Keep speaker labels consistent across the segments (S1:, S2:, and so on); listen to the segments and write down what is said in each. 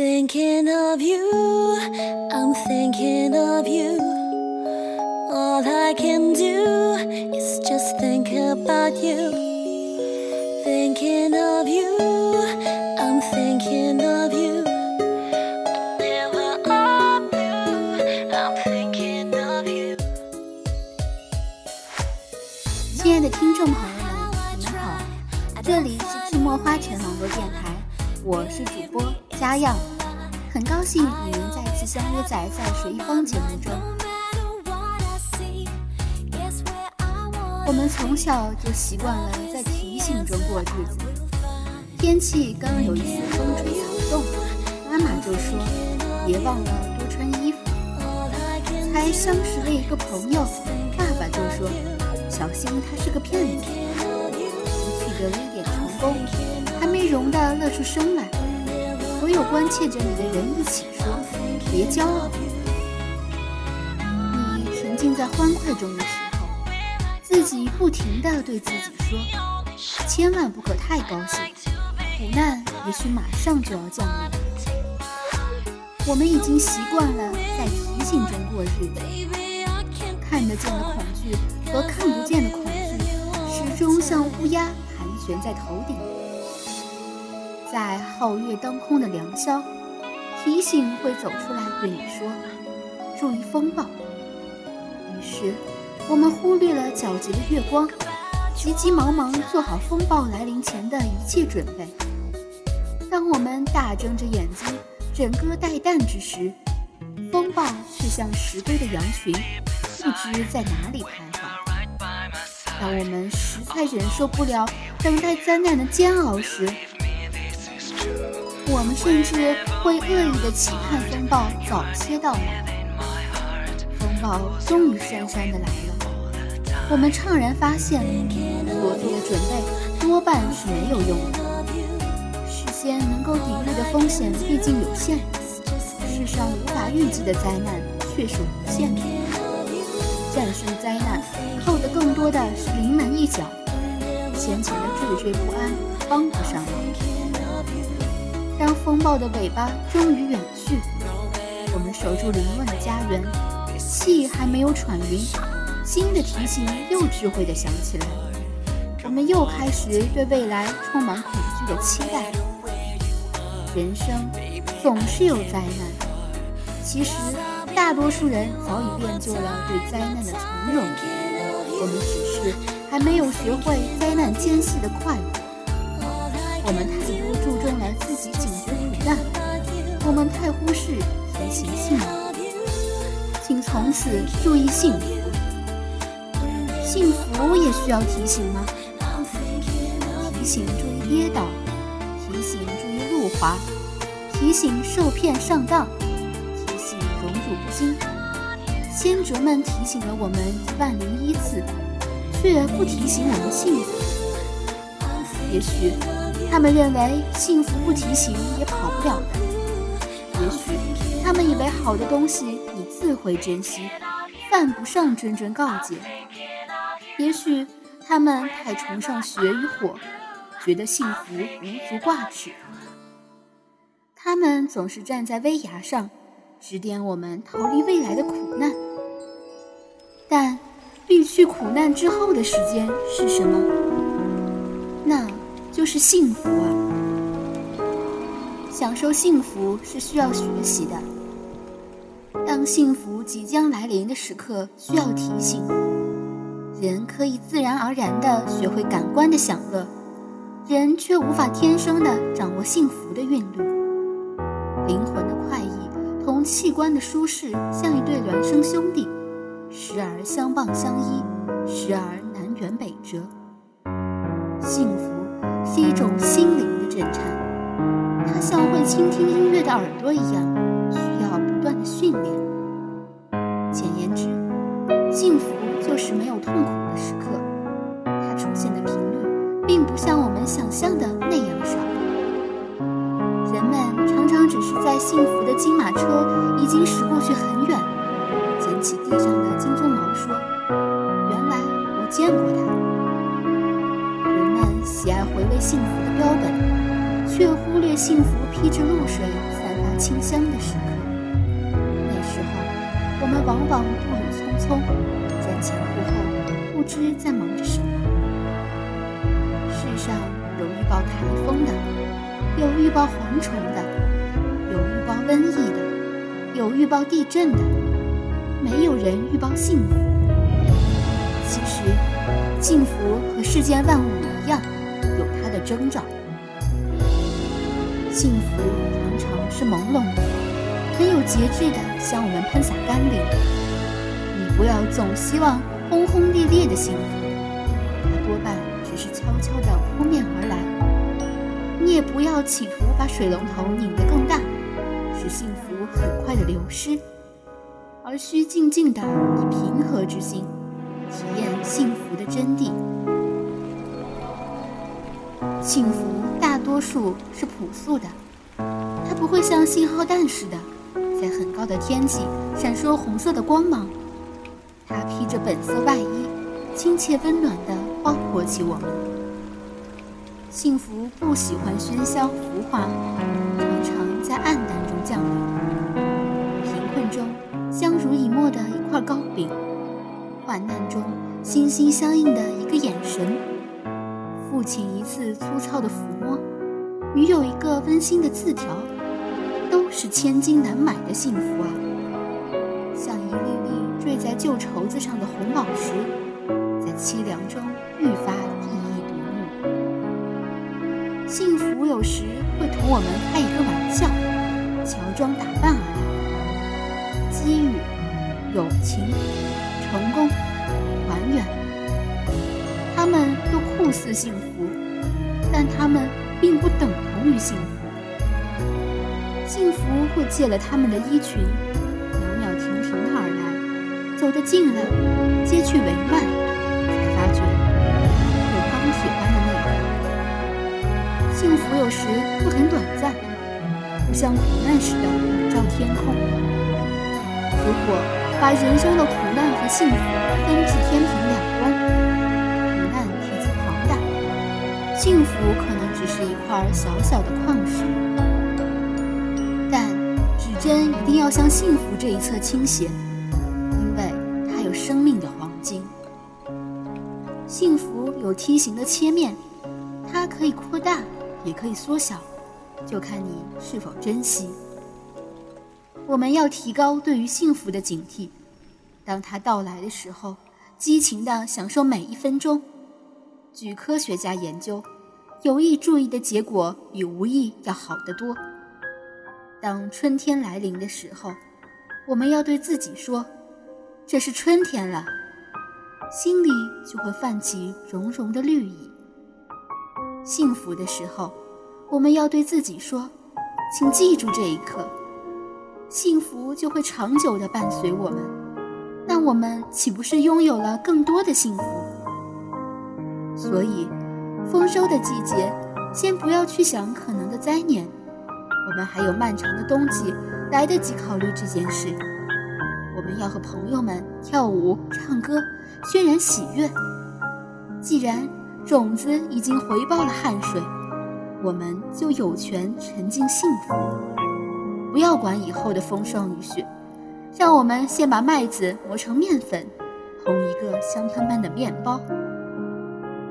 S1: Thinking of you, I'm thinking of you. All I can do is just think about you. Thinking of you, I'm thinking of you. Never of you, I'm thinking of you.
S2: 亲爱的听众朋友们，你们好，这里是智墨花城网络电台，我是主播 佳漾，很高兴与您再次相约在《在水一方》节目中。我们从小就习惯了在提醒中过日子，天气刚有一丝风吹草动，妈妈就说别忘了多穿衣服。才相识了一个朋友，爸爸就说小心他是个骗子。取得了一点成功，还没容得乐出声来，有关切着你的人一起说别骄傲。你沉浸在欢快中的时候，自己不停地对自己说，千万不可太高兴，苦难也许马上就要降临。我们已经习惯了在提醒中过日子，看得见的恐惧和看不见的恐惧，始终像乌鸦盘旋在头顶。在皓月当空的良宵，提醒会走出来对你说：“注意风暴。”于是，我们忽略了皎洁的月光，急急忙忙做好风暴来临前的一切准备。当我们大睁着眼睛，枕戈待旦之时，风暴却像石堆的羊群，不知在哪里徘徊。当我们实在忍受不了等待灾难的煎熬时，我们甚至会恶意的期盼风暴早些到来。风暴终于姗姗的来了，我们怅然发现，所做的准备多半是没有用的。事先能够抵御的风险毕竟有限，世上无法预计的灾难却是无限的。战胜灾难，靠的更多的是临门一脚，先前的惴惴不安帮不上忙。当风暴的尾巴终于远去，我们守住凌乱的家园，气还没有喘匀，新的提醒又智慧地响起来，我们又开始对未来充满恐惧的期待。人生总是有灾难，其实大多数人早已练就了对灾难的从容，我们只是还没有学会灾难间隙的快乐。我们太太忽视提醒幸福。请从此注意幸福，幸福也需要提醒吗？提醒注意跌倒，提醒注意路滑，提醒受骗上当，提醒荣辱不惊。先哲们提醒了我们一万零一次，却不提醒我们幸福。也许。他们认为幸福不提醒也跑不了的，好的东西你自会珍惜，犯不上谆谆告诫。也许他们太崇尚血与火，觉得幸福无足挂齿。他们总是站在危崖上，指点我们逃离未来的苦难。但避去苦难之后的时间是什么？那。就是幸福啊！享受幸福是需要学习的。当幸福即将来临的时刻，需要提醒。人可以自然而然地学会感官的享乐，人却无法天生地掌握幸福的韵律。灵魂的快意同器官的舒适，像一对孪生兄弟，时而相傍相依，时而南辕北辙。幸福。是一种心灵的震颤，它像会倾听音乐的耳朵一样，简言之，幸福就是没有痛苦的时刻，它出现的频率并不像我们想象的那样少。人们常常只是在幸福的金马车已经驶过去很远，捡起地上的金鬃毛说：“原来我见过它。”人们喜爱回味幸福的标本，却忽略幸福披着露水散发清香的时刻。我们往往步履匆匆，瞻前顾后，不知在忙着什么。世上有预报台风的，有预报蝗虫的，有预报瘟疫的，有预报地震的，没有人预报幸福。其实，幸福和世间万物一样，有它的征兆。幸福常常是朦胧的，很有节制的向我们喷洒甘霖。你不要总希望轰轰烈烈的幸福，它多半只是悄悄地扑面而来。你也不要企图把水龙头拧得更大，使幸福很快的流失，而需静静地以平和之心。体验幸福的真谛。幸福大多数是朴素的，它不会像信号弹似的，在很高的天际闪烁红色的光芒。它披着本色外衣，亲切温暖地包裹起我们。幸福不喜欢喧嚣浮华，常常在暗淡中降临。贫困中，相濡以沫的一块糕饼。患难中，心心相印的一个眼神；父亲一次粗糙的抚摸，女友一个温馨的字条，是千金难买的幸福啊！像一粒粒坠在旧绸子上的红宝石，在凄凉中愈发熠熠夺目。幸福有时会同我们开一个玩笑，乔装打扮而来，机遇、友情。成功，团圆，他们都酷似幸福，但他们并不等同于幸福。幸福会借了他们的衣裙，袅袅婷婷的而来，走得近了，接去帷幔，才发觉有钢铁般的内核。幸福有时会很短暂，不像苦难似的笼罩天空。如果。把人生的苦难和幸福分至天平两端，苦难体积庞大，幸福可能只是一块小小的矿石。针一定要向幸福这一侧倾斜，因为它有生命的黄金。幸福有梯形的切面，它可以扩大，也可以缩小，就看你是否珍惜。我们要提高对于幸福的警惕，当它到来的时候，激情地享受每一分钟。据科学家研究，有意注意的结果比无意要好得多。当春天来临的时候，我们要对自己说：“这是春天了”，心里就会泛起融融的绿意。幸福的时候，我们要对自己说：“请记住这一刻。”幸福就会长久地伴随我们，那我们岂不是拥有了更多的幸福？所以，丰收的季节，先不要去想可能的灾年，我们还有漫长的冬季，来得及考虑这件事。我们要和朋友们跳舞、唱歌，渲染喜悦。既然种子已经回报了汗水，我们就有权沉浸幸福。不要管以后的风霜雨雪，让我们先把麦子磨成面粉，烘一个香喷喷的面包。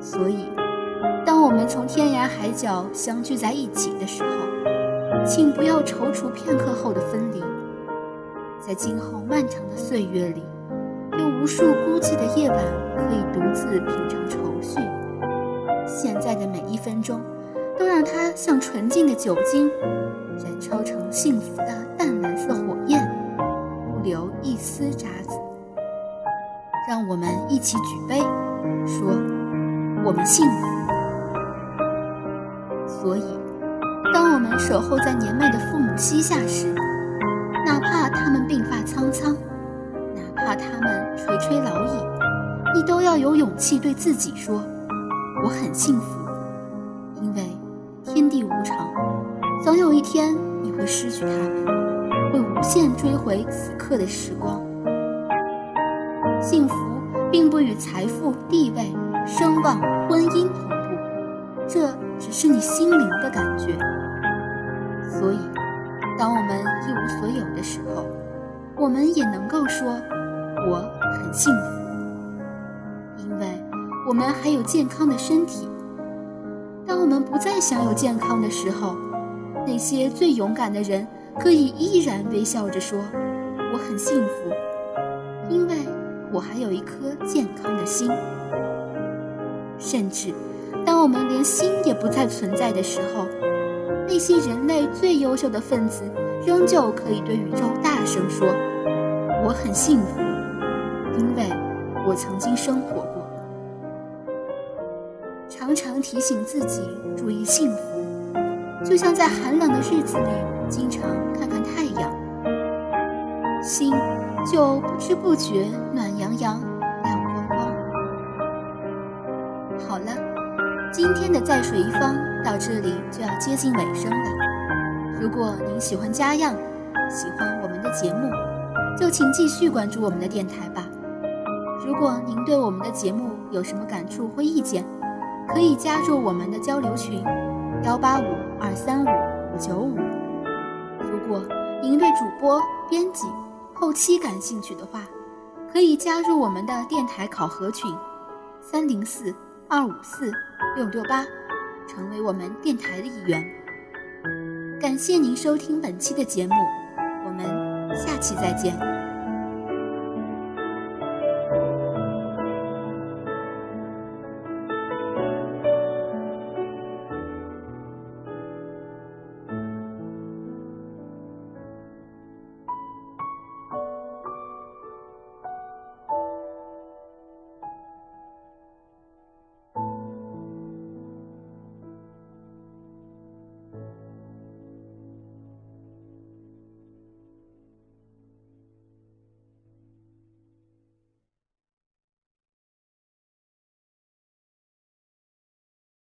S2: 所以，当我们从天涯海角相聚在一起的时候，请不要踌躇片刻后的分离。在今后漫长的岁月里，有无数孤寂的夜晚可以独自品尝愁绪。现在的每一分钟，都让它像纯净的酒精。燃烧成幸福的淡蓝色火焰，不留一丝渣子。让我们一起举杯，说我们幸福。所以，当我们守候在年迈的父母膝下时，哪怕他们鬓发苍苍，哪怕他们垂垂老矣，你都要有勇气对自己说：我很幸福，因为天地无常。总有一天，你会失去他们，会无限追回此刻的时光。幸福并不与财富、地位、声望、婚姻同步，这只是你心灵的感觉。当我们一无所有的时候，我们也能够说我很幸福，因为我们还有健康的身体。当我们不再享有健康的时候，那些最勇敢的人可以依然微笑着说我很幸福，因为我还有一颗健康的心。甚至，当我们连心也不再存在的时候，那些人类最优秀的分子仍旧可以对宇宙大声说：“我很幸福，因为我曾经生活过。”常常提醒自己注意幸福，就像在寒冷的日子里经常看看太阳，心就不知不觉暖洋洋。今天的在水一方到这里就要接近尾声了。如果您喜欢家样，喜欢我们的节目，就请继续关注我们的电台吧。如果您对我们的节目有什么感触或意见，可以加入我们的交流群：幺八五二三五五九五。如果您对主播、编辑、后期感兴趣的话，可以加入我们的电台考核群：三零四。二五四六六八，成为我们电台的一员。感谢您收听本期的节目，我们下期再见。